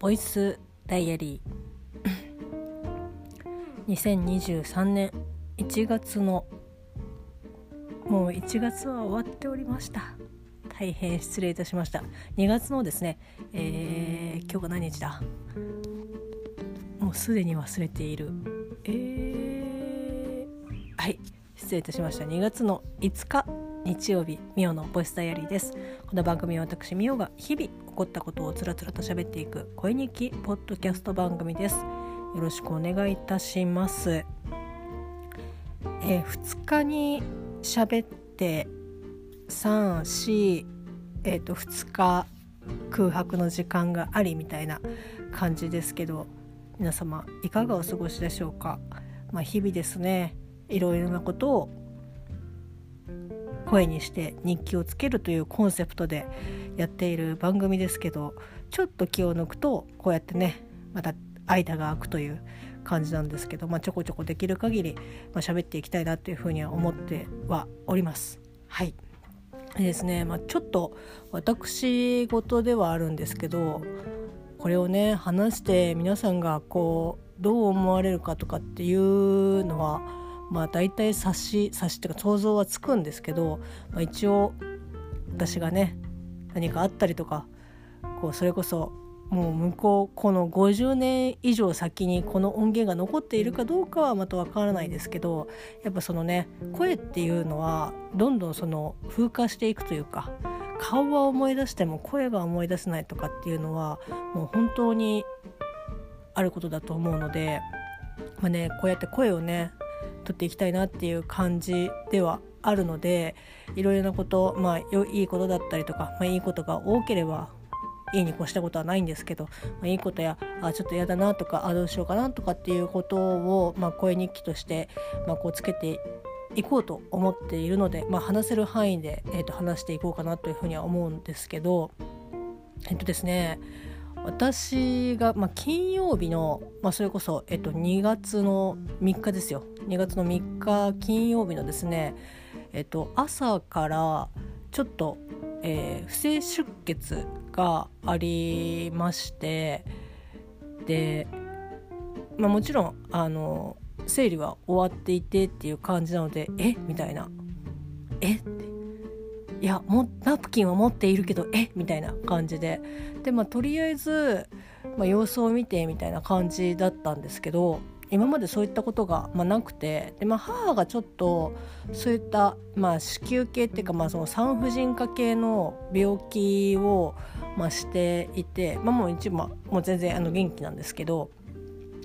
ボイスダイアリー。2023年1月のもう1月は終わっておりました。大変失礼いたしました。2月のですね、えー、今日が何日だ？もうすでに忘れている。えー、はい失礼いたしました。2月の5日日曜日ミオのボイスダイアリーです。この番組は私ミオが日々こったことをつらつらと喋っていく声日記ポッドキャスト番組です。よろしくお願いいたします。え、2日に喋って34えっ、ー、と2日空白の時間がありみたいな感じですけど皆様いかがお過ごしでしょうか？まあ、日々ですね。いろいろなことを声にして日記をつけるというコンセプトでやっている番組ですけどちょっと気を抜くとこうやってねまた間が空くという感じなんですけど、まあ、ちょこちょこできる限り、まあ、喋っていきたいなというふうには思ってはおります。はいでですね、まあ、ちょっと私事ではあるんですけどこれをね話して皆さんがこうどう思われるかとかっていうのはまあ大体察し察しっていうか想像はつくんですけど、まあ、一応私がね何かあったりとかこうそれこそもう向こうこの50年以上先にこの音源が残っているかどうかはまたわからないですけどやっぱそのね声っていうのはどんどんその風化していくというか顔は思い出しても声が思い出せないとかっていうのはもう本当にあることだと思うので、まあね、こうやって声をね取っていきたいなっていう感じではあるのでいろいろなことまあいいことだったりとか、まあ、いいことが多ければいいに越したことはないんですけど、まあ、いいことやあちょっと嫌だなとかあどうしようかなとかっていうことを、まあ、声日記として、まあ、こうつけていこうと思っているので、まあ、話せる範囲で、えー、と話していこうかなというふうには思うんですけどえっとですね私が、まあ、金曜日の、まあ、それこそ、えっと、2月の3日ですよ。2月の3日金曜日のですね、えっと、朝からちょっと、えー、不正出血がありましてで、まあ、もちろんあの生理は終わっていてっていう感じなのでえ？みたいな。え？って。いやもナプキンは持っているけどえ？みたいな感じで。でまあとりあえず、まあ、様子を見てみたいな感じだったんですけど今までそういったことが、まあ、なくて。で、まあ、母がちょっとそういった、まあ、子宮系っていうか、まあ、その産婦人科系の病気を、まあ、していて、まあ、もう一まあもう全然あの元気なんですけど、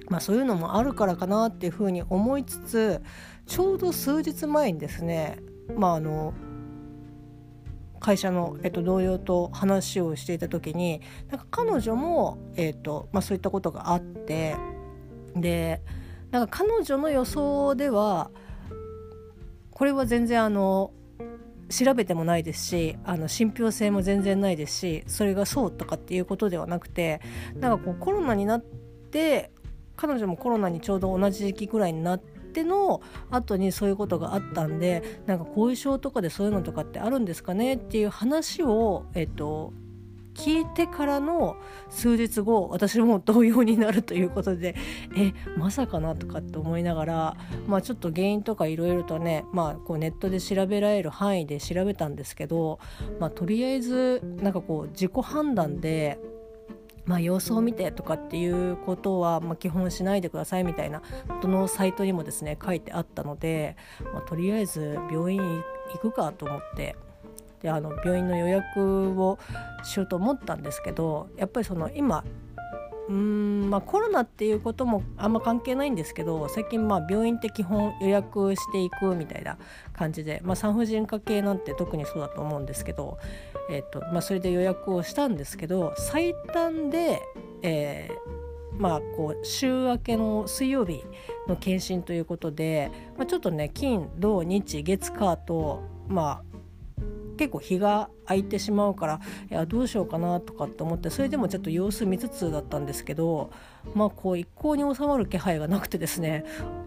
まあ、そういうのもあるからかなっていうふうに思いつつちょうど数日前にですねまああの会社の、えっと、同僚と話をしていた時になんか彼女も、えっとまあ、そういったことがあってでなんか彼女の予想ではこれは全然あの調べてもないですしあの信憑性も全然ないですしそれがそうとかっていうことではなくてなんかこうコロナになって彼女もコロナにちょうど同じ時期ぐらいになってての後にそういうことがあったんでなんか後遺症とかでそういうのとかってあるんですかねっていう話をえっと聞いてからの数日後私も同様になるということで えまさかなとかって思いながら、まあ、ちょっと原因とかいろいろとね、まあ、こうネットで調べられる範囲で調べたんですけど、まあ、とりあえずなんかこう自己判断でまあ、様子を見てとかっていうことは、まあ、基本しないでくださいみたいなどのサイトにもですね書いてあったので、まあ、とりあえず病院行くかと思ってであの病院の予約をしようと思ったんですけどやっぱりその今うんまあ、コロナっていうこともあんま関係ないんですけど最近まあ病院って基本予約していくみたいな感じで、まあ、産婦人科系なんて特にそうだと思うんですけど、えーとまあ、それで予約をしたんですけど最短で、えーまあ、こう週明けの水曜日の検診ということで、まあ、ちょっとね金土日月火と、まあ、結構日が空いてしまうからいやどうしようかなとかって思ってそれでもちょっと様子見つつだったんですけどまあこう一向に収まる気配がなくてですね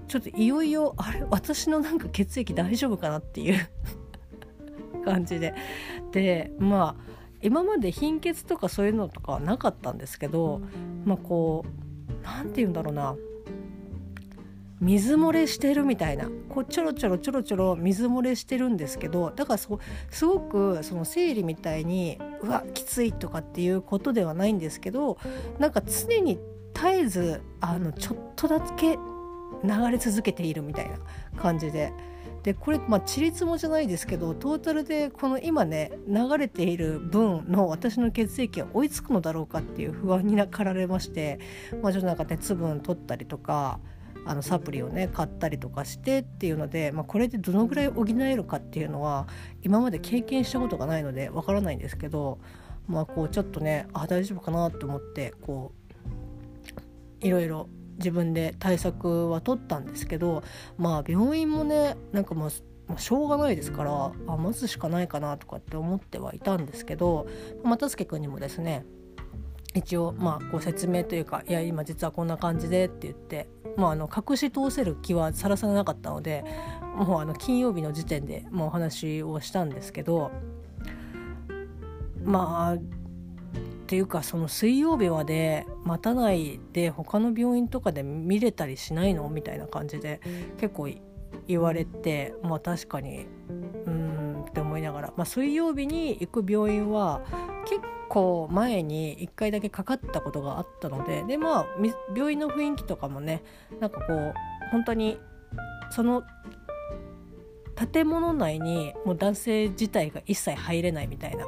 ちょっといよいよあれ？私のなんか血液大丈夫かなっていう 感じで。でまあ今まで貧血とかそういうのとかはなかったんですけどまあこう何て言うんだろうな。水漏れしてるみたいなこうちょろちょろちょろちょろ水漏れしてるんですけどだからそすごくその生理みたいにうわきついとかっていうことではないんですけどなんか常に絶えずあのちょっとだけ流れ続けているみたいな感じで。でこれまあちりつもじゃないですけどトータルでこの今ね流れている分の私の血液が追いつくのだろうかっていう不安に駆られまして、まあ、ちょっとなんか鉄分取ったりとかあのサプリをね買ったりとかしてっていうので、まあ、これでどのぐらい補えるかっていうのは今まで経験したことがないのでわからないんですけど、まあ、こうちょっとねあ大丈夫かなと思ってこういろいろ自分で対策は取ったんですけどまあ病院もねなんかもうしょうがないですからあ待つしかないかなとかって思ってはいたんですけど又助君にもですね一応まあご説明というか「いや今実はこんな感じで」って言ってまあ、あの隠し通せる気はさらさらなかったのでもうあの金曜日の時点でもうお話をしたんですけどまあっていうかその水曜日まで待たないで他の病院とかで見れたりしないのみたいな感じで結構言われてまあ確かにうんいながら、まあ、水曜日に行く病院は結構前に1回だけかかったことがあったので。でまあ病院の雰囲気とかもねなんかこう本当にその建物内にもう男性自体が一切入れないみたいな、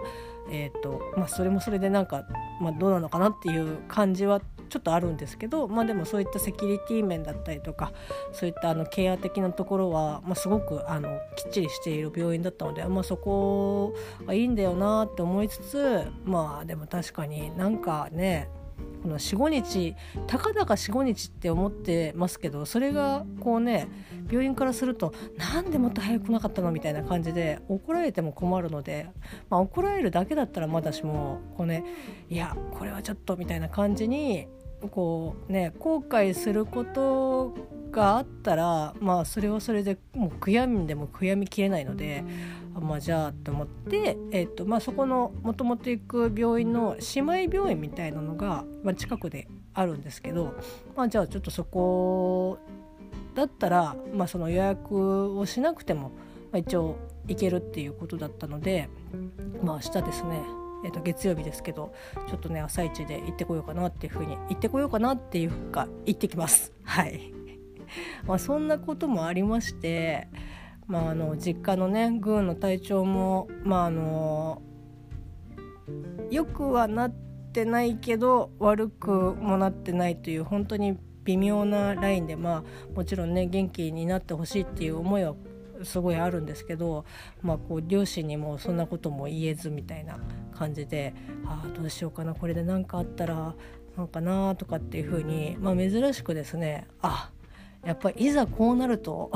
えーとまあ、それもそれでなんか、まあ、どうなのかなっていう感じはちょっとあるんですけど、まあ、でもそういったセキュリティ面だったりとかそういったあのケア的なところは、まあ、すごくあのきっちりしている病院だったので、まあ、そこがいいんだよなって思いつつまあでも確かになんかねこの45日たかだか45日って思ってますけどそれがこうね病院からするとなんでもっと早く来なかったのみたいな感じで怒られても困るので、まあ、怒られるだけだったらまだしもこうねいやこれはちょっとみたいな感じにこうね後悔することがあったらまあそれはそれでもう悔やんでも悔やみきれないのでまあじゃあと思って、えーとまあ、そこのもともと行く病院の姉妹病院みたいなのが、まあ、近くであるんですけど、まあ、じゃあちょっとそこだったら、まあ、その予約をしなくても、まあ、一応行けるっていうことだったので、まあ、明日ですね。えー、と月曜日ですけどちょっとね朝一で行ってこようかなっていうふうに行ってこようかなっていうか行ってきます。はい。まあそんなこともありましてまああの実家のねグーの体調もまああのよくはなってないけど悪くもなってないという本当に微妙なラインでまあもちろんね元気になってほしいっていう思いはすごいあるんですけど、まあ、こう両親にもそんなことも言えずみたいな感じでああどうしようかなこれで何かあったらなんかなとかっていうふうに、まあ、珍しくですねあやっぱりいざこうなると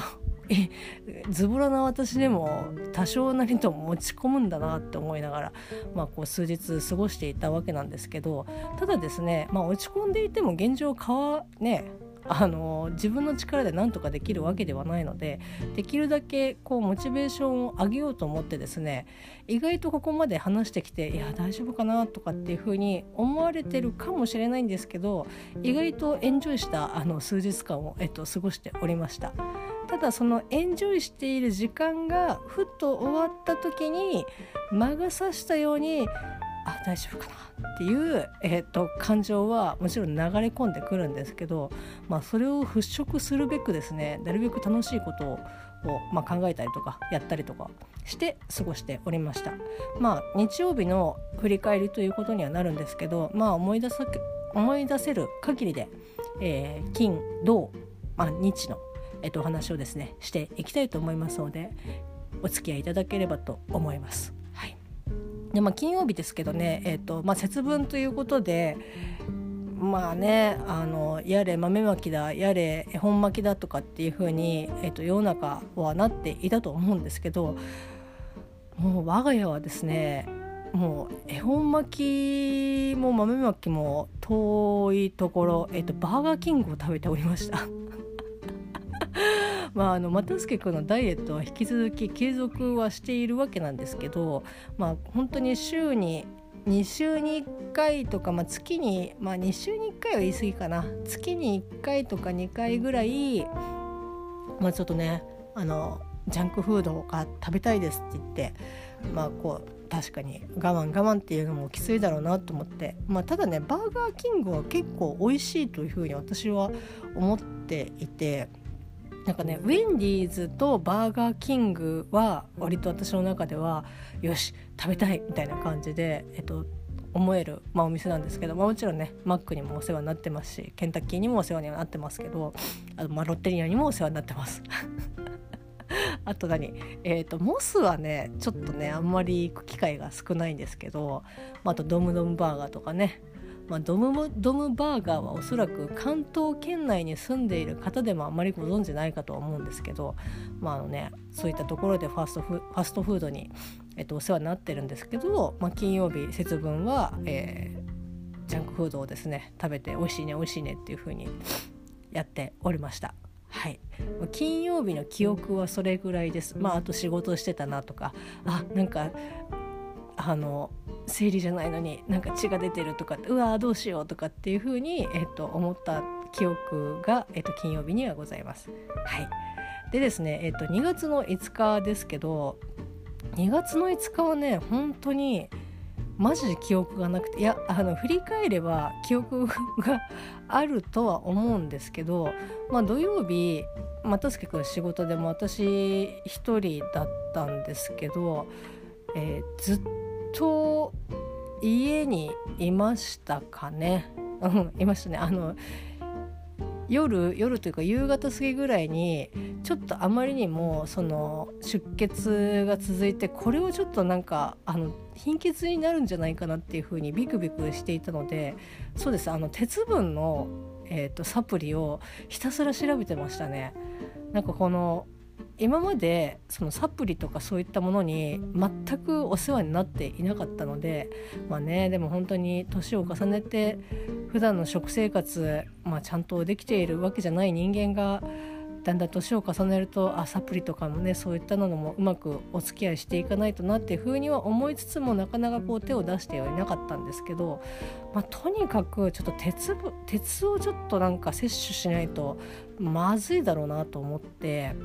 ズボラな私でも多少なりとも持ち込むんだなって思いながら、まあ、こう数日過ごしていたわけなんですけどただですね、まあ、落ち込んでいても現状変わねあの自分の力で何とかできるわけではないのでできるだけこうモチベーションを上げようと思ってですね意外とここまで話してきていや大丈夫かなとかっていうふうに思われてるかもしれないんですけど意外とエンジョイしたあの数日間を、えっと、過ごしておりました。ただそのエンジョイしている時間がふっと終わった時に魔が差したようにあ大丈夫かな？っていう、えーと、感情はもちろん流れ込んでくるんですけど、まあ、それを払拭するべくですねなるべく楽しいことをまあ、考えたりとかやったりとかして過ごしておりましたまあ日曜日の振り返りということにはなるんですけどまあ思い出さ思い出せる限りで、えー、金土、まあ、日の、えー、とお話をですねしていきたいと思いますのでお付き合いいただければと思います。でまあ、金曜日ですけどね、えーとまあ、節分ということでまあねあのやれ豆まきだやれ恵方巻きだとかっていう風に、えーと、世の中はなっていたと思うんですけどもう我が家はですねもう恵方巻きも豆まきも遠いところ、えーとバーガーキングを食べておりました。まあ、あの又助君のダイエットは引き続き継続はしているわけなんですけど、まあ、本当に週に2週に1回とか、まあ、月に、まあ、2週に1回は言い過ぎかな。月に1回とか2回ぐらい、まあ、ちょっとねあのジャンクフードが食べたいですって言ってまあこう確かに我慢我慢っていうのもきついだろうなと思って、まあ、ただねバーガーキングは結構美味しいというふうに私は思っていてなんかねウェンディーズとバーガーキングは割と私の中ではよし食べたいみたいな感じで、えっと、思える、まあ、お店なんですけど、まあ、もちろんねマックにもお世話になってますしケンタッキーにもお世話にはなってますけどあとまあロッテリアにもお世話になってます。あと何？えっ、ー、とモスはねちょっとねあんまり行く機会が少ないんですけど、まあ、あとドムドムバーガーとかねまあ、ドムドムバーガーはおそらく関東圏内に住んでいる方でもあまりご存じないかとは思うんですけど、まああのね、そういったところでファストファストフードに、えっと、お世話になってるんですけど、まあ、金曜日節分は、えー、ジャンクフードをですね食べて美味しいね美味しいねっていう風にやっておりました。はい、金曜日の記憶はそれぐらいです。まああと仕事してたなとかあなんかあの生理じゃないのになんか血が出てるとかうわーどうしようとかっていうふうに、えっと、思った記憶が、えっと、金曜日にはございます。はい、でですね、えっと、2月の5日ですけど2月の5日はね本当にマジで記憶がなくていやあの振り返れば記憶があるとは思うんですけど、まあ、土曜日又助君仕事でも私一人だったんですけど、えー、ずっとと家にいましたかね。うん、いましたね。あの夜夜というか夕方過ぎぐらいにちょっとあまりにもその出血が続いてこれはちょっとなんかあの貧血になるんじゃないかなっていうふうにビクビクしていたのでそうですあの鉄分の、えーとサプリをひたすら調べてましたね。なんかこの今までそのサプリとかそういったものに全くお世話になっていなかったのでまあねでも本当に年を重ねて普段の食生活、まあ、ちゃんとできているわけじゃない人間がだんだん年を重ねるとあサプリとかもねそういったのもうまくお付き合いしていかないとなっていうふうには思いつつもなかなかこう手を出してはいなかったんですけど、まあ、とにかくちょっと鉄鉄をちょっとなんか摂取しないとまずいだろうなと思って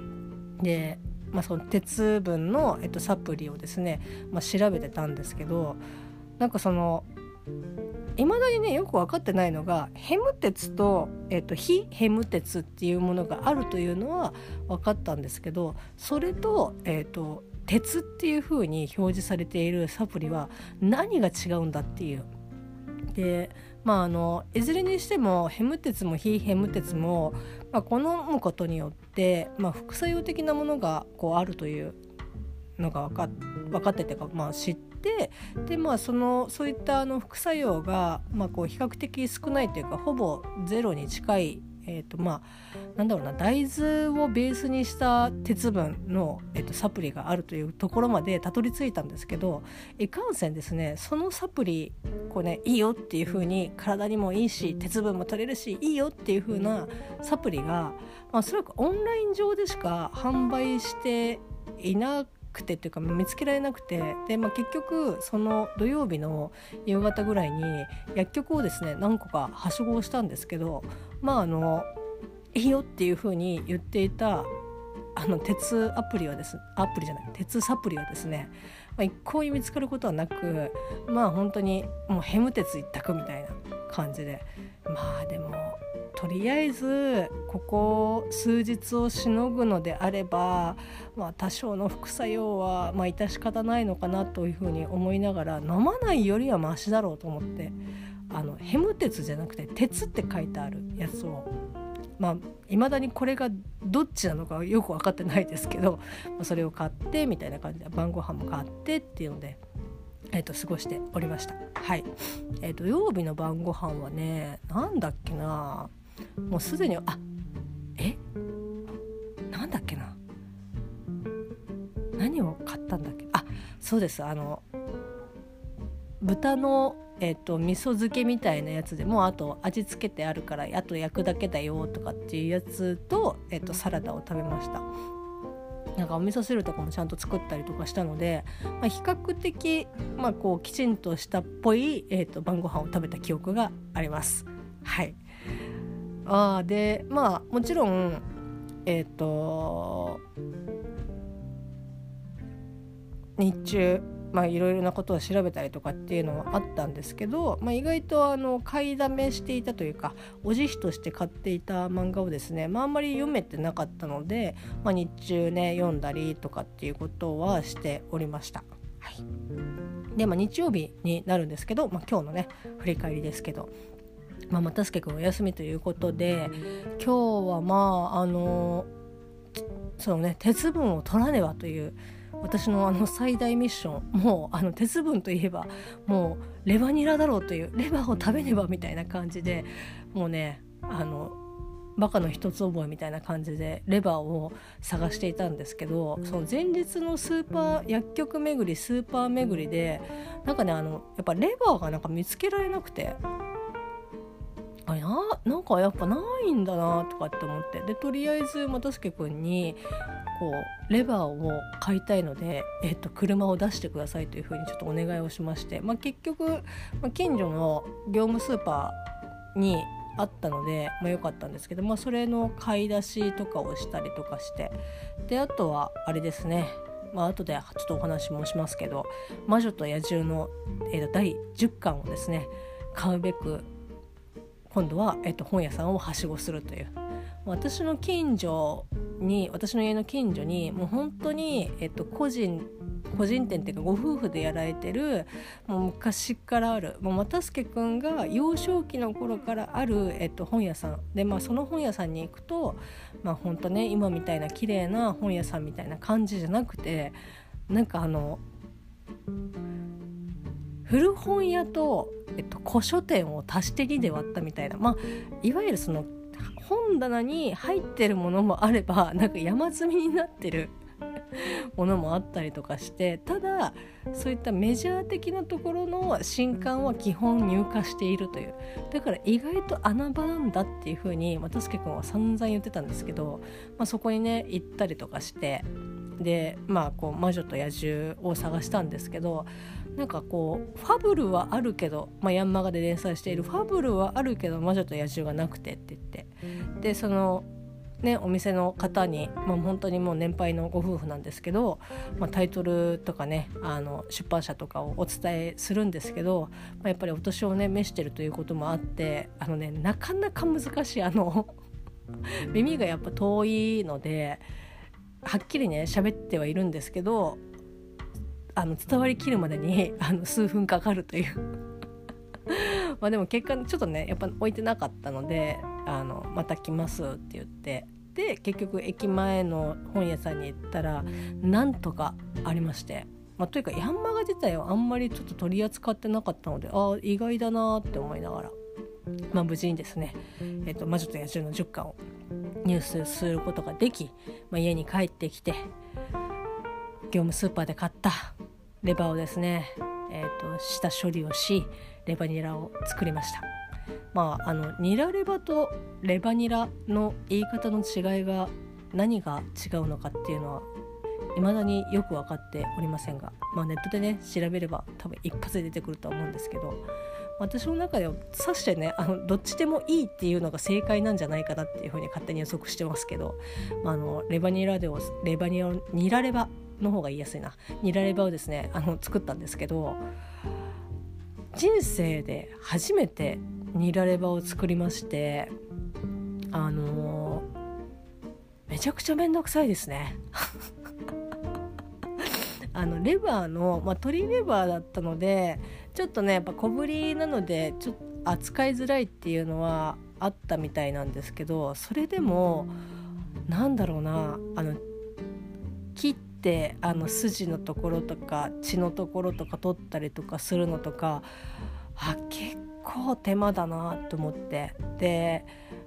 で、まあ、その鉄分の、えっと、サプリをですね、まあ、調べてたんですけどなんかそのいまだにねよく分かってないのがヘム鉄と,、えっと非ヘム鉄っていうものがあるというのは分かったんですけどそれと,、えっと鉄っていう風に表示されているサプリは何が違うんだっていう。でまああのいずれにしてもヘム鉄も非ヘム鉄もまあ、好むことによって、まあ、副作用的なものがこうあるというのが分か分かっててか、まあ、知ってで、まあ、そのそういったあの副作用が、まあ、こう比較的少ないというかほぼゼロに近いえーとまあ、なんだろうな大豆をベースにした鉄分の、えーと、サプリがあるというところまでたどり着いたんですけどいかんせんですねそのサプリこう、ね、いいよっていう風に体にもいいし鉄分も取れるしいいよっていう風なサプリが、まあ、おそらくオンライン上でしか販売していなくてっていうか見つけられなくてで、まあ、結局その土曜日の夕方ぐらいに薬局をですね何個かはしごをしたんですけどまああのいいよっていうふうに言っていたあの鉄アプリはですアプリじゃない鉄サプリはですね、まあ、一向に見つかることはなくまあ本当にもうヘム鉄一択みたいな感じでまあでもとりあえずここ数日をしのぐのであれば、まあ、多少の副作用は、致し方ないのかなというふうに思いながら飲まないよりはマシだろうと思ってあのヘム鉄じゃなくて鉄って書いてあるやつをまあ未だにこれがどっちなのかよく分かってないですけど、まあ、それを買ってみたいな感じで晩ご飯も買ってっていうので。えーと、過ごしておりました。はい、えー、土曜日の晩ご飯はね、なんだっけな、もうすでにあえ？なんだっけな？何を買ったんだっけ？あそうですあの豚の、えーと、味噌漬けみたいなやつでもうあと味付けてあるからあと焼くだけだよとかっていうやつと,、えーと、サラダを食べましたなんかお味噌汁とかもちゃんと作ったりとかしたので、まあ、比較的、まあ、こうきちんとしたっぽい、えーと、晩ご飯を食べた記憶があります。はいあでまあもちろんえっ、ー、と日中まあいろいろなことを調べたりとかっていうのはあったんですけど、まあ、意外とあの買いだめしていたというかお慈悲として買っていた漫画をですね、まあ、あんまり読めてなかったので、まあ、日中ね読んだりとかっていうことはしておりました。はい、で、まあ、日曜日になるんですけど、まあ、今日のね振り返りですけど、まあ、又助君お休みということで今日はまああのそのね鉄分を取らねばという私のあの最大ミッションもうあの鉄分といえばもうレバニラだろうというレバーを食べねばみたいな感じでもうねあのバカの一つ覚えみたいな感じでレバーを探していたんですけどその前日のスーパー薬局巡りスーパー巡りでなんかねあのやっぱレバーがなんか見つけられなくてあななんかやっぱないんだなとかって思ってでとりあえず又助君にこうレバーを買いたいので、えっと、車を出してくださいというふうにちょっとお願いをしまして、まあ、結局、まあ、近所の業務スーパーにあったので、まあ、よかったんですけど、まあ、それの買い出しとかをしたりとかしてであとはあれですね。まあ後でちょっとお話もしますけど「魔女と野獣の」えー、第10巻をですね買うべく今度は、えっと、本屋さんをはしごするという。私の近所に私の家の近所にもう本当に、えっと、個人個人店っていうかご夫婦でやられてるもう昔からあるもう又助君が幼少期の頃からある、えっと、本屋さん。で、まあ、その本屋さんに行くと、まあ、本当ね今みたいな綺麗な本屋さんみたいな感じじゃなくてなんかあの古本屋と、えっと、古書店を足して2で割ったみたいな、まあ、いわゆるその本棚に入ってるものもあればなんか山積みになってるものもあったりとかしてただそういったメジャー的なところの新刊は基本入荷しているという。だから意外と穴場なんだっていうふうに又助君は散々言ってたんですけど、まあ、そこにね行ったりとかしてでまあこう魔女と野獣を探したんですけどなんかこうファブルはあるけど、まあ、ヤンマガで連載しているファブルはあるけど魔女と野獣がなくてって言ってでそのね、お店の方に、まあ、本当にもう年配のご夫婦なんですけど、まあ、タイトルとかねあの出版社とかをお伝えするんですけど、まあ、やっぱりお年をね召してるということもあってあのねなかなか難しいあの耳がやっぱ遠いのではっきりね喋ってはいるんですけどあの伝わりきるまでに あの数分かかるという。まあでも結果ちょっとねやっぱ置いてなかったのであのまた来ますって言って。で結局駅前の本屋さんに行ったらなんとかありまして、まあ、というかヤンマガ自体はあんまりちょっと取り扱ってなかったのでああ意外だなって思いながら、まあ、無事にですね「えーと、魔女と野獣」の10巻を入手することができ、まあ、家に帰ってきて業務スーパーで買ったレバーをですね、えーと、下処理をしレバニラを作りました。まああのニラレバとレバニラの言い方の違いが何が違うのかっていうのは未だによく分かっておりませんが、まあ、ネットでね調べれば多分一発で出てくるとは思うんですけど私の中ではさしてねあのどっちでもいいっていうのが正解なんじゃないかなっていうふうに勝手に予測してますけど、まあ、あのレバニラでレバニラニラレバの方が言いやすいな。ニラレバをですねあの作ったんですけど人生で初めてニラレバを作りましてあのー、めちゃくちゃ面倒くさいですね。あのレバーの、まあ、鶏レバーだったのでちょっとねやっぱ小ぶりなのでちょっと扱いづらいっていうのはあったみたいなんですけどそれでもなんだろうなあの切ってってあの筋のところとか血のところとか取ったりとかするのとかあ結構手間だなと思って。で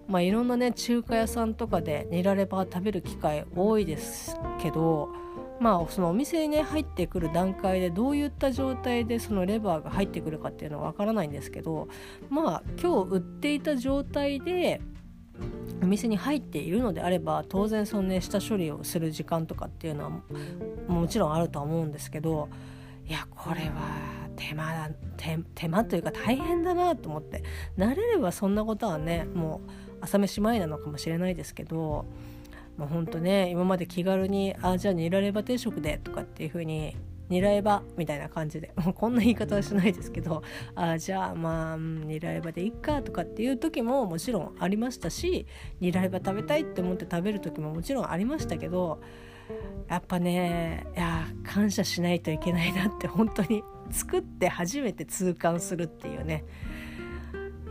まあいろんなね中華屋さんとかでニラレバー食べる機会多いですけどまあそのお店にね入ってくる段階でどういった状態でそのレバーが入ってくるかっていうのはわからないんですけどまあ今日売っていた状態でお店に入っているのであれば当然そのね下処理をする時間とかっていうのはもちろんあるとは思うんですけどいやこれは手間だ手間というか大変だなと思って慣れればそんなことはねもう朝飯前なのかもしれないですけどもうほんとね今まで気軽に「あじゃあニラレバ定食で」とかっていう風にニラエバみたいな感じでもう こんな言い方はしないですけどあじゃあまあニラエバでいっかとかっていう時ももちろんありましたしニラエバ食べたいって思って食べる時ももちろんありましたけどやっぱねいや感謝しないといけないなって本当に 作って初めて痛感するっていうね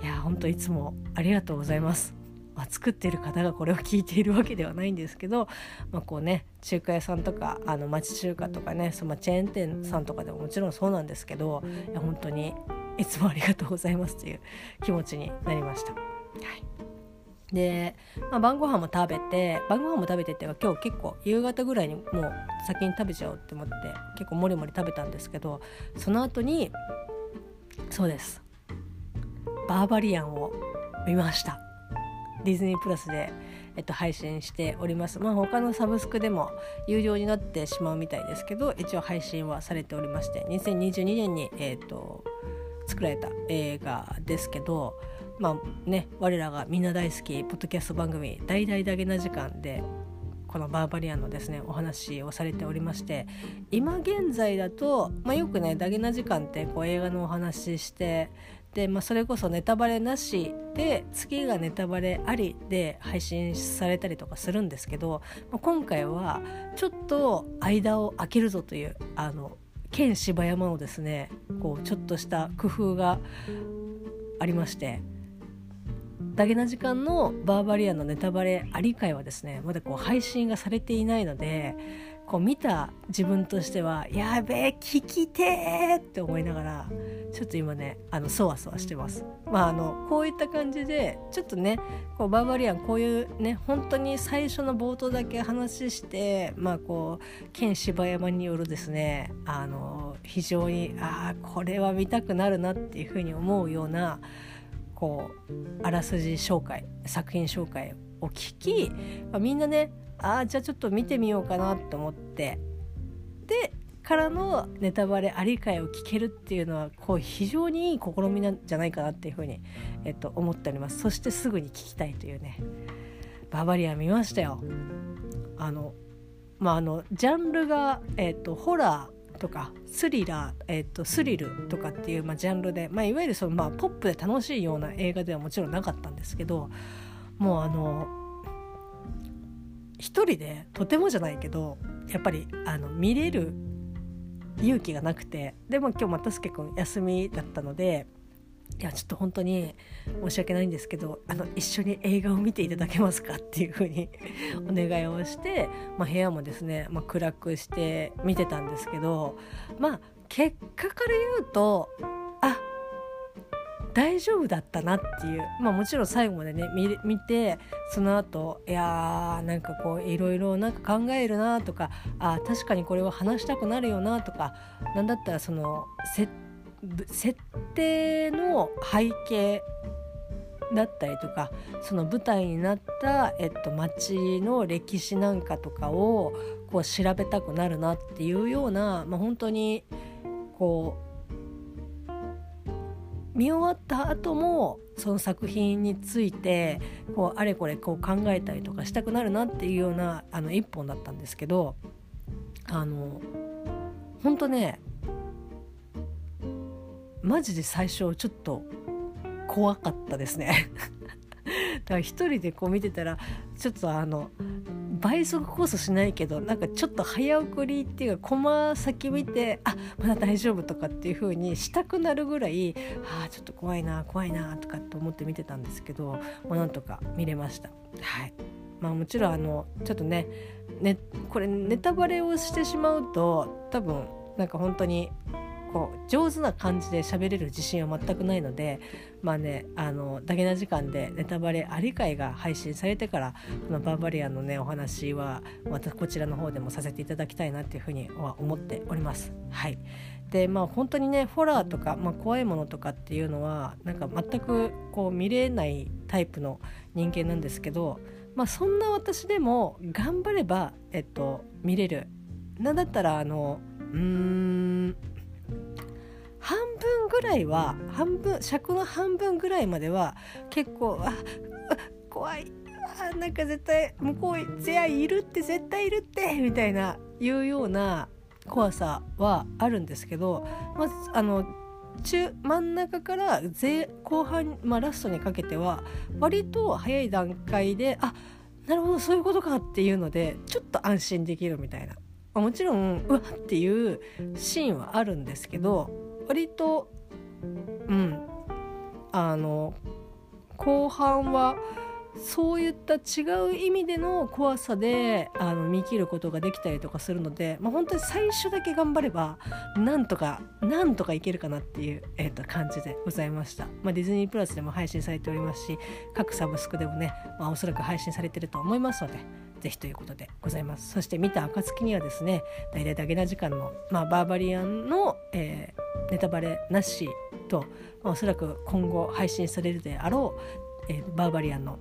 いや本当いつもありがとうございます。まあ、作ってる方がこれを聞いているわけではないんですけど、まあ、こうね中華屋さんとかあの町中華とかねそのチェーン店さんとかでももちろんそうなんですけどいや本当にいつもありがとうございますという気持ちになりました。はい。で、まあ、晩ご飯も食べて晩ご飯も食べてっていうか今日結構夕方ぐらいにもう先に食べちゃおうって思って結構もりもり食べたんですけどその後にそうです。バーバリアンを見ました。ディズニープラスで、っと、配信しております。まあ他のサブスクでも有料になってしまうみたいですけど一応配信はされておりまして2022年に、えっと、作られた映画ですけどまあね我らがみんな大好きポッドキャスト番組「大々だけな時間」でこのバーバリアンのですねお話をされておりまして今現在だと、まあ、よくねダゲな時間ってこう映画のお話してで、まあ、それこそネタバレなしで次がネタバレありで配信されたりとかするんですけど、まあ、今回はちょっと間を空けるぞというあの県芝山のですねこうちょっとした工夫がありましてダゲな時間のバーバリアンのネタバレあり会はですねまだこう配信がされていないのでこう見た自分としてはやべえ聞きてーって思いながらちょっと今ねあのそわそわしてます。まああのこういった感じでちょっとねこうバーバリアンこういうね本当に最初の冒頭だけ話してまあこう県芝山によるですねあの非常にああこれは見たくなるなっていうふうに思うようなこうあらすじ紹介作品紹介を聞き、まあ、みんなねああじゃあちょっと見てみようかなと思って。でからのネタバレありかいを聞けるっていうのはこう非常にいい試みなんじゃないかなっていうふうに、えっと、思っております。そしてすぐに聞きたいというねババリアン見ましたよ。あのまああのジャンルが、えっと、ホラーとかスリラー、えーと、スリルとかっていう、まあ、ジャンルで、まあ、いわゆるその、まあ、ポップで楽しいような映画ではもちろんなかったんですけどもうあの一人でとてもじゃないけどやっぱりあの見れる勇気がなくてでも今日又助君休みだったのでいやちょっと本当に申し訳ないんですけどあの一緒に映画を見ていただけますかっていうふうに お願いをして、まあ、部屋もですね、まあ、暗くして見てたんですけどまあ結果から言うと大丈夫だったなっていう。まあもちろん最後までね見てその後いやーなんかこういろいろなんか考えるなとかあ確かにこれは話したくなるよなとかなんだったらその設定の背景だったりとかその舞台になった、えっと、街の歴史なんかとかをこう調べたくなるなっていうような、まあ、本当にこう見終わった後もその作品についてこうあれこれこう考えたりとかしたくなるなっていうようなあの一本だったんですけどあの本当ねマジで最初ちょっと怖かったですね。だから一人でこう見てたらちょっとあの倍速こそしないけどなんかちょっと早送りっていうかコマ先見てあまだ大丈夫とかっていう風にしたくなるぐらいあちょっと怖いな怖いなとかって思って見てたんですけどもうなんとか見れました。はいまあ、もちろんあのちょっとねねこれネタバレをしてしまうと多分なんか本当にこう上手な感じで喋れる自信は全くないのでまあねあのだけな時間でネタバレあり会が配信されてからこのバーバリアンのねお話はまたこちらの方でもさせていただきたいなっていうふうには思っております。はいでまあ本当にねホラーとか、まあ、怖いものとかっていうのはなんか全くこう見れないタイプの人間なんですけど、まあ、そんな私でも頑張れば、えっと、見れるなんだったらあのうーんぐらいは半分尺の半分ぐらいまでは結構あ怖い。あなんか絶対向こういやいるって絶対いるってみたいないうような怖さはあるんですけどまずあの中真ん中から前後半、まあ、ラストにかけては割と早い段階であなるほどそういうことかっていうのでちょっと安心できるみたいな、ま、もちろんうわっていうシーンはあるんですけど割とうん。あの後半はそういった違う意味での怖さであの見切ることができたりとかするので、まあ、本当に最初だけ頑張ればなんとかなんとかいけるかなっていう、えー、と感じでございました、まあ、ディズニープラスでも配信されておりますし各サブスクでもね、まあ、おそらく配信されてると思いますのでぜひということでございますそして見た暁にはですね大々だけな時間の、まあ、バーバリアンの、えー、ネタバレなしと、まあ、おそらく今後配信されるであろう、えー、バーバリアンの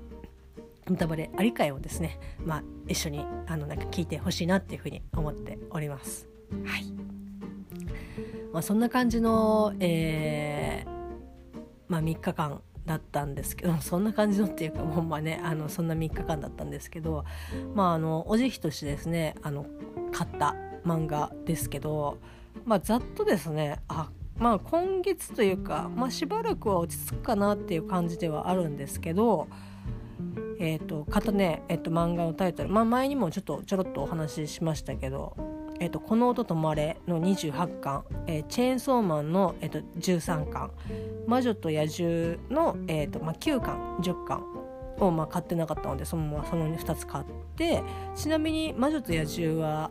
ネタバレあり会をですね、まあ、一緒にあのなんか聞いてほしいなっていうふうに思っております。はいまあ、そんな感じの、えーまあ、3日間だったんですけど そんな感じのっていうかもうまねあのそんな3日間だったんですけどまああのお慈悲としてですねあの買った漫画ですけどまあざっとですねあまあ今月というか、まあ、しばらくは落ち着くかなっていう感じではあるんですけどえーと、買ったね、えーと、漫画のタイトル、まあ、前にもちょっとちょろっとお話ししましたけど「えーと、この音とまれ」の28巻、えー、チェーンソーマンの、えー、と13巻「魔女と野獣の」えーとまあ、9巻10巻を、まあ、買ってなかったのでそのままその2つ買ってちなみに「魔女と野獣」は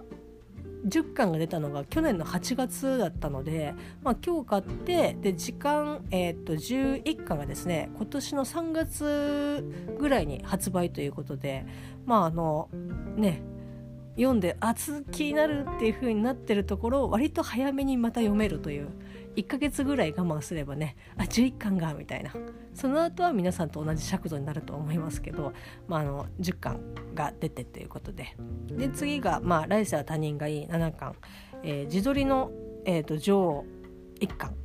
10巻が出たのが去年の8月だったので、まあ、今日買ってで時間、えー、と11巻がですね今年の3月ぐらいに発売ということでまああのね読んで熱気になるっていう風になってるところを割と早めにまた読めるという。1ヶ月ぐらい我慢すればねあ11巻がみたいな。その後は皆さんと同じ尺度になると思いますけど、まあ、あの10巻が出てということで。で次が、まあ「来世は他人がいい」7巻「えー、自撮りの、えーと、女王」1巻。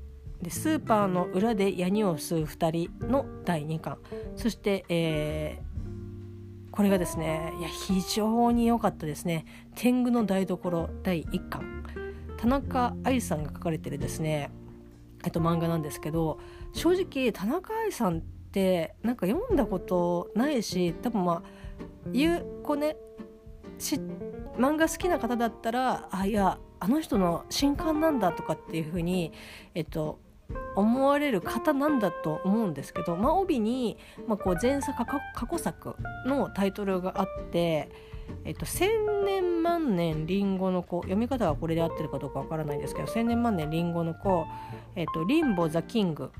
でスーパーの裏でヤニを吸う2人の第2巻。そして、えー、これがですねいや非常に良かったですね「天狗の台所」第1巻。田中愛さんが書かれてるですね、えっと、漫画なんですけど正直田中愛さんってなんか読んだことないし多分まあ言う子ね漫画好きな方だったらあいやあの人の新刊なんだとかっていうふうに、えっと、思われる方なんだと思うんですけど、まあ、帯に、まあ、こう前作過去作のタイトルがあってえっと、千年万年りんごの子読み方はこれで合ってるかどうかわからないんですけど千年万年りんごの子、えっと、リンボ・ザ・キング、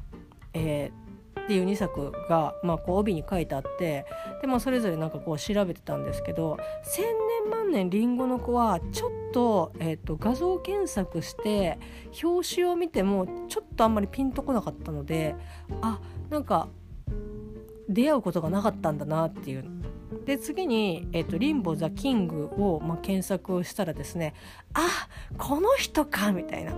えー、っていう2作が、まあ、こう帯に書いてあってで、まあ、それぞれなんかこう調べてたんですけど千年万年りんごの子はちょっと,、えっと画像検索して表紙を見てもちょっとあんまりピンとこなかったのであなんか出会うことがなかったんだなっていう。で次に、えーと「リンボ・ザ・キングを」まあ、検索したらですねあこの人かみたいな。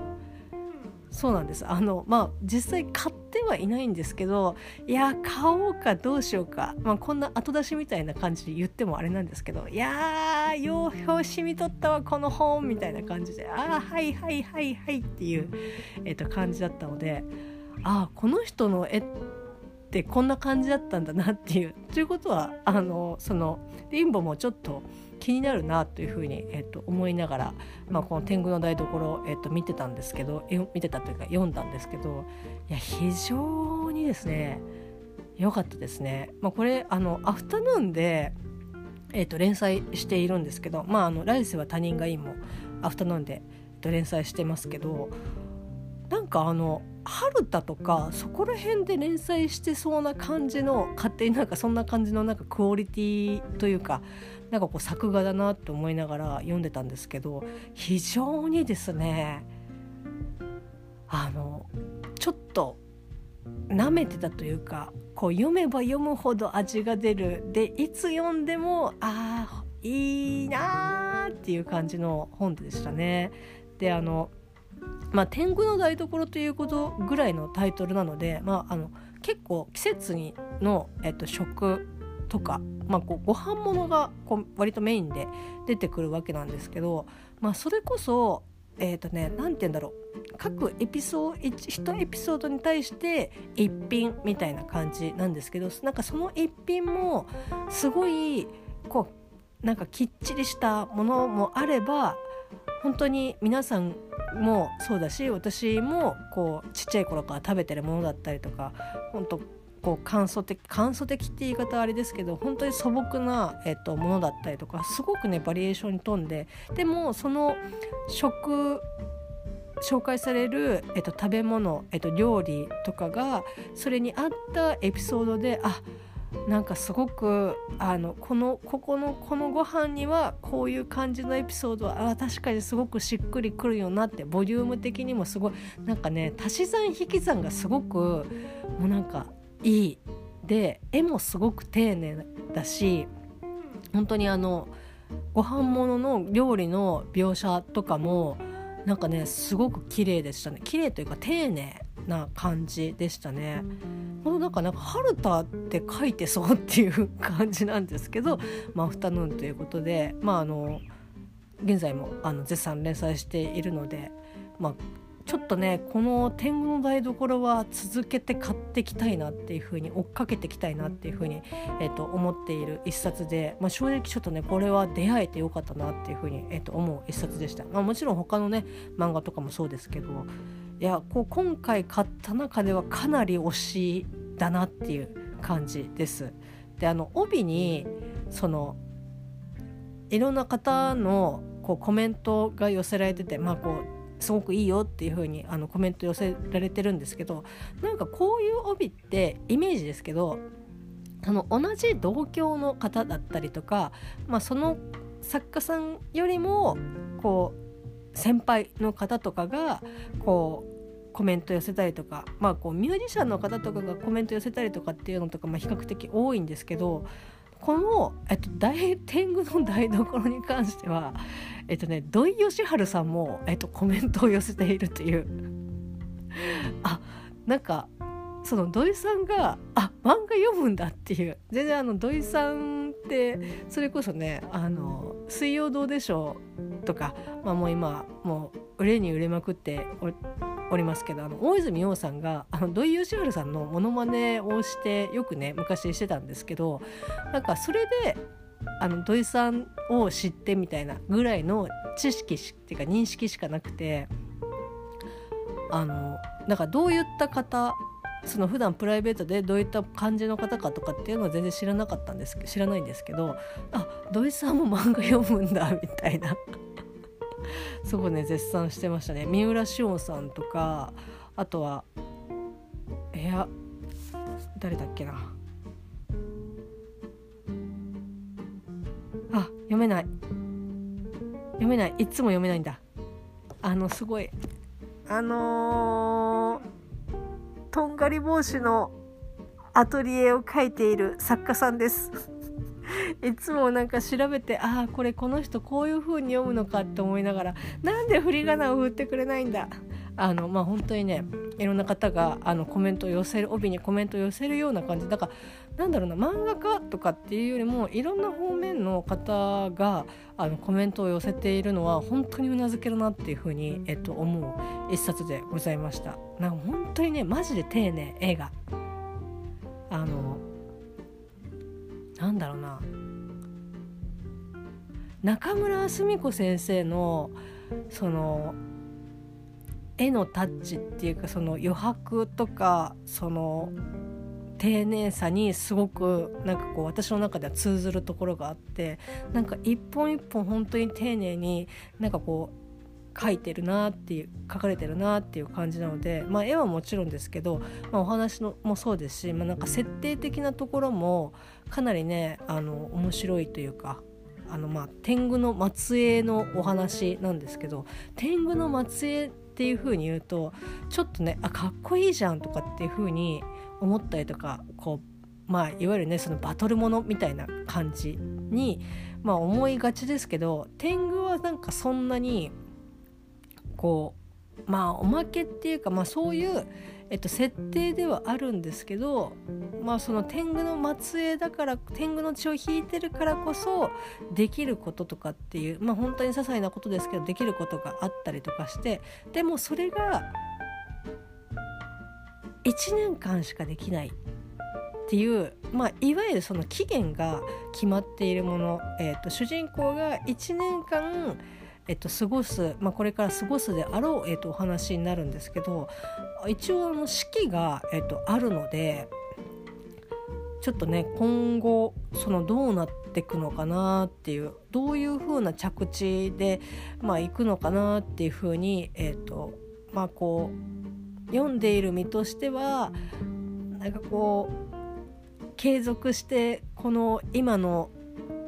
そうなんです。あのまあ実際買ってはいないんですけどいや買おうかどうしようか、まあ、こんな後出しみたいな感じで言ってもあれなんですけどいやーよう表紙見とったわこの本みたいな感じで。ああはいはいはいはいっていう、えー、と感じだったのでああこの人の絵ってこんな感じだったんだなっていう。ということはあのそのリンボもちょっと気になるなというふうに、えー、と思いながら、まあ、この天狗の台所、えー、と見てたんですけど見てたというか読んだんですけどいや非常にですね良かったですね。まあ、これあのアフタヌーンでえー、と連載しているんですけど、まあ、あの来世は他人がいいもアフタヌーンで、えー、と連載してますけどなんかあの春田とかそこら辺で連載してそうな感じの勝手になんかそんな感じのなんかクオリティというかなんかこう作画だなって思いながら読んでたんですけど非常にですねあのちょっと舐めてたというかこう読めば読むほど味が出るでいつ読んでもああいいなーっていう感じの本でしたね。であのまあ、天狗の台所ということぐらいのタイトルなので、まあ、あの結構季節にの、えっと、食とか、まあ、こうご飯物がこう割とメインで出てくるわけなんですけど、まあ、それこそえ、ー、ね何て言うんだろう。各エピソード1エピソードに対して一品みたいな感じなんですけどなんかその一品もすごいこうなんかきっちりしたものもあれば本当に皆さんもそうだし私もこうちっちゃい頃から食べてるものだったりとか本当こう簡素的簡素的って言い方はあれですけど本当に素朴な、えっと、ものだったりとかすごくねバリエーションに富んででもその食紹介される、えっと、食べ物、えっと、料理とかがそれに合ったエピソードであなんかすごくあのこのここのこのご飯にはこういう感じのエピソードはあ確かにすごくしっくりくるよなってボリューム的にもすごいなんかね足し算引き算がすごくもうなんかいいで絵もすごく丁寧だし本当にあのご飯物の料理の描写とかもなんかねすごく綺麗でしたね綺麗というか丁寧な感じでしたね。このなんかなんか春田って書いてそうっていう感じなんですけど「まあ、アフタヌーン」ということでまああの現在もあの絶賛連載しているので、まあ、ちょっとねこの「天狗の台所」は続けて買ってきたいなっていうふうに追っかけてきたいなっていうふうに、えー、と思っている一冊で、まあ、正直ちょっとねこれは出会えてよかったなっていうふうに、えー、と思う一冊でした、まあ、もちろん他のね漫画とかもそうですけどいやこう今回買った中ではかなり推しだなっていう感じです。であの帯にそのいろんな方のこうコメントが寄せられててまあこうすごくいいよっていう風にあにコメント寄せられてるんですけどなんかこういう帯ってイメージですけどあの同じ同郷の方だったりとか、まあ、その作家さんよりもこう先輩の方とかがこうコメント寄せたりとかまあこうミュージシャンの方とかがコメント寄せたりとかっていうのとか、まあ、比較的多いんですけどこの、えっと、大天狗の台所に関しては、えっとね、土井善晴さんも、えっと、コメントを寄せているという。あなんかその土井さんがあ漫画読むんだっていう。全然あの土井さんってそれこそね「あの水曜どうでしょう」とか、まあ、もう今もう売れに売れまくっておりますけどあの大泉洋さんがあの土井善晴さんのモノマネをしてよくね昔してたんですけどなんかそれであの土井さんを知ってみたいなぐらいの知識っていうか認識しかなくてあのなんかどういった方その普段プライベートでどういった感じの方かとかっていうのは全然知らなかったんですけど知らないんですけどあ土井さんも漫画読むんだみたいな。すごいね絶賛してましたね。三浦紫音さんとかあとはいや誰だっけな。あ読めない。読めない。いつも読めないんだ。あのすごい。あのーとんがり帽子のアトリエを描いている作家さんです。いつもなんか調べてああこれこの人こういう風に読むのかって思いながらなんで振り仮名を振ってくれないんだ？あのまあ本当にねいろんな方があのコメントを寄せる帯にコメントを寄せるような感じ。だからなんだろうな漫画家とかっていうよりもいろんな方面の方があのコメントを寄せているのは本当にうなずけるなっていうふうに、えっと、思う一冊でございました。なんか本当にねマジで丁寧映画。あのなんだろうな。中村澄子先生のその絵のタッチっていうかその余白とかその丁寧さにすごくなんかこう私の中では通ずるところがあってなんか一本一本本当に丁寧になんかこう描いてるなっていう描かれてるなっていう感じなので、まあ、絵はもちろんですけど、まあ、お話のもそうですし、まあ、なんか設定的なところもかなりねあの面白いというかあのまあ天狗の末裔のお話なんですけど天狗の末裔っていう風に言うとちょっとねあかっこいいじゃんとかっていう風に思ったりとかこうまあいわゆるねそのバトルものみたいな感じに、まあ、思いがちですけど天狗はなんかそんなにこうまあおまけっていうか、まあ、そういう、えっと、設定ではあるんですけど、まあ、その天狗の末裔だから天狗の血を引いてるからこそできることとかっていうまあ本当に些細なことですけどできることがあったりとかしてでもそれが1年間しかできないっていう、まあ、いわゆるその期限が決まっているもの、えーと、主人公が1年間、えっと、過ごす、まあ、これから過ごすであろう、えっと、お話になるんですけど一応あの式が、えっと、あるのでちょっとね今後そのどうなっていくのかなっていうどういう風な着地で、まあ、いくのかなっていう風にえっ、とまあこう読んでいる身としてはなんかこう継続してこの今の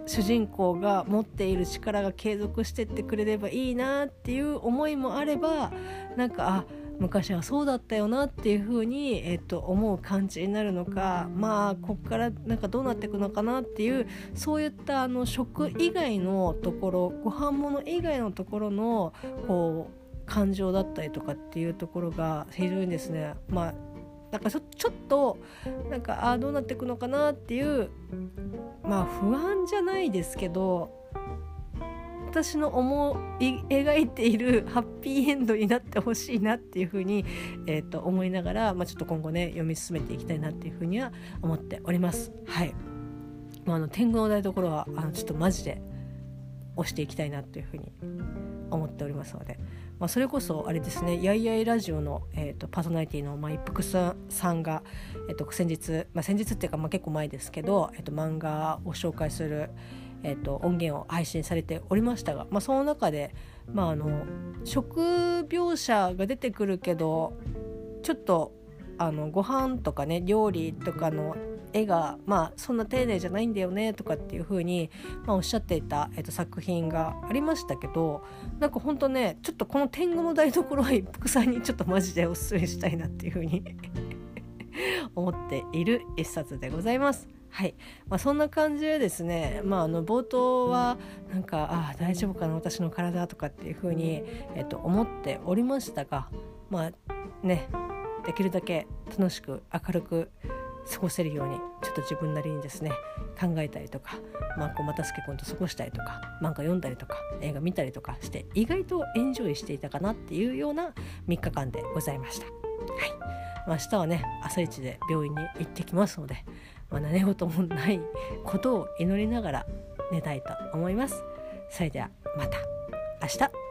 主人公が持っている力が継続してってくれればいいなっていう思いもあればなんかあ昔はそうだったよなっていうふうに、えっと、思う感じになるのかまあこっからなんかどうなっていくのかなっていうそういったあの食以外のところご飯物以外のところのこう感情だったりとかっていうところが非常にですねまあなんかちょちょっとなんかあどうなっていくのかなっていうまあ不安じゃないですけど私の思い描いているハッピーエンドになってほしいなっていうふうに、えー、と思いながら、まあ、ちょっと今後ね読み進めていきたいなっていうふうには思っております。はい、まあ、あの天狗の台所はあのちょっとマジで押していきたいなっていうふうに思っておりますので。まあ、それこそあれですねやいやいラジオの、えーと、パーソナリティの、まあ、一服さんが、えーと、先日、まあ、先日っていうか、まあ、結構前ですけど、えーと、漫画を紹介する、えー、と音源を配信されておりましたが、まあ、その中で、まあ、あの食描写が出てくるけどちょっとあのご飯とかね料理とかの絵がまあそんな丁寧じゃないんだよねとかっていう風にまあ、おっしゃっていた、えー、と作品がありましたけどなんかほんとねちょっとこの天狗の台所は一服さんにちょっとマジでおすすめしたいなっていう風に 思っている一冊でございます。はいまあ、そんな感じでですね、まあ、あの冒頭はなんかあ大丈夫かな私の体とかっていう風に、えっと、思っておりましたがまあねできるだけ楽しく明るく過ごせるようにちょっと自分なりにですね考えたりとか、まあ、こう又助君と過ごしたりとか漫画読んだりとか映画見たりとかして意外とエンジョイしていたかなっていうような3日間でございました。はいま、明日はね朝一で病院に行ってきますので、まあ、何事もないことを祈りながら寝たいと思います。それではまた明日